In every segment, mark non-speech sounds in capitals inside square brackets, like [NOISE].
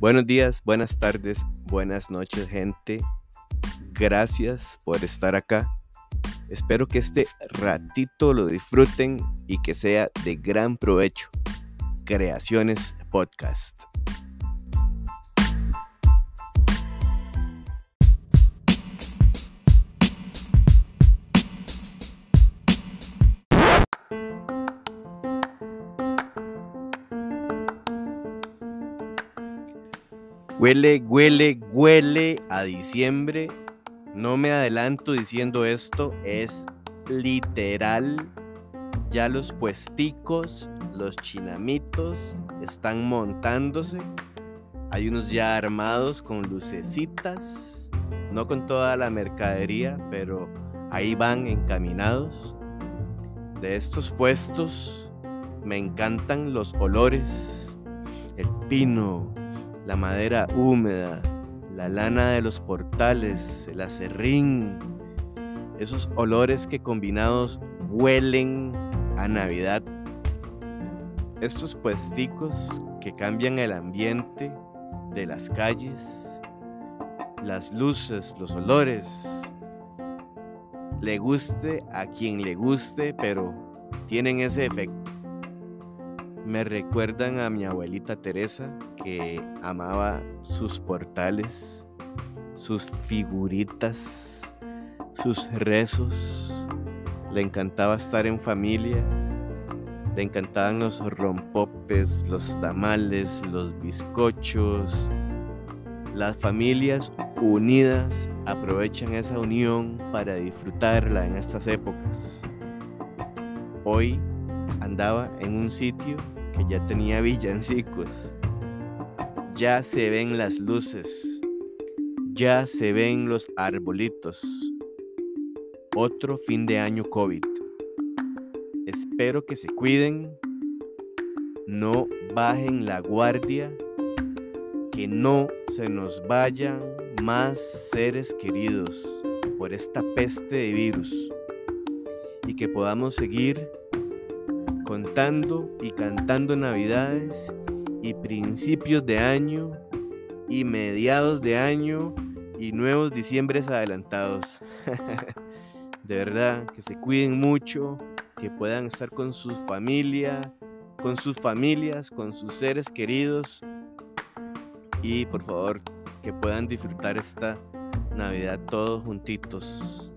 Buenos días, buenas tardes, buenas noches, gente. Gracias por estar acá. Espero que este ratito lo disfruten y que sea de gran provecho. Creaciones Podcast. Huele, huele, huele a diciembre. No me adelanto diciendo esto, es literal. Ya los puesticos, los chinamitos están montándose. Hay unos ya armados con lucecitas, no con toda la mercadería, pero ahí van encaminados. De estos puestos me encantan los olores, el pino, la madera húmeda, la lana de los portales, el acerrín, esos olores que combinados huelen a Navidad. Estos puesticos que cambian el ambiente de las calles, las luces, los olores. Le guste a quien le guste, pero tienen ese efecto me recuerdan a mi abuelita Teresa que amaba sus portales, sus figuritas, sus rezos. Le encantaba estar en familia. Le encantaban los rompopes, los tamales, los bizcochos. Las familias unidas aprovechan esa unión para disfrutarla en estas épocas. Hoy andaba en un sitio ya tenía villancicos. Ya se ven las luces. Ya se ven los arbolitos. Otro fin de año COVID. Espero que se cuiden. No bajen la guardia. Que no se nos vayan más seres queridos por esta peste de virus. Y que podamos seguir contando y cantando navidades y principios de año y mediados de año y nuevos diciembres adelantados. [LAUGHS] de verdad, que se cuiden mucho, que puedan estar con sus familias, con sus familias, con sus seres queridos y por favor que puedan disfrutar esta Navidad todos juntitos.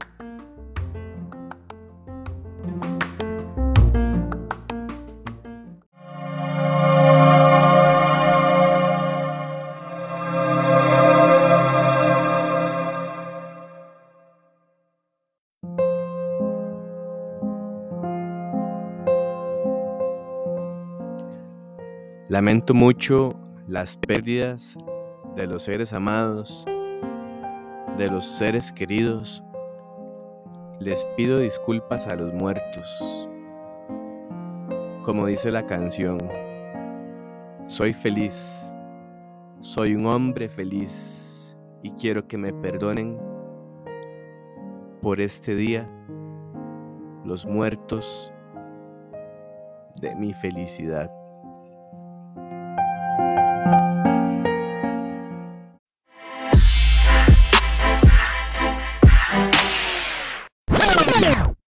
Lamento mucho las pérdidas de los seres amados, de los seres queridos. Les pido disculpas a los muertos. Como dice la canción, soy feliz, soy un hombre feliz y quiero que me perdonen por este día los muertos de mi felicidad.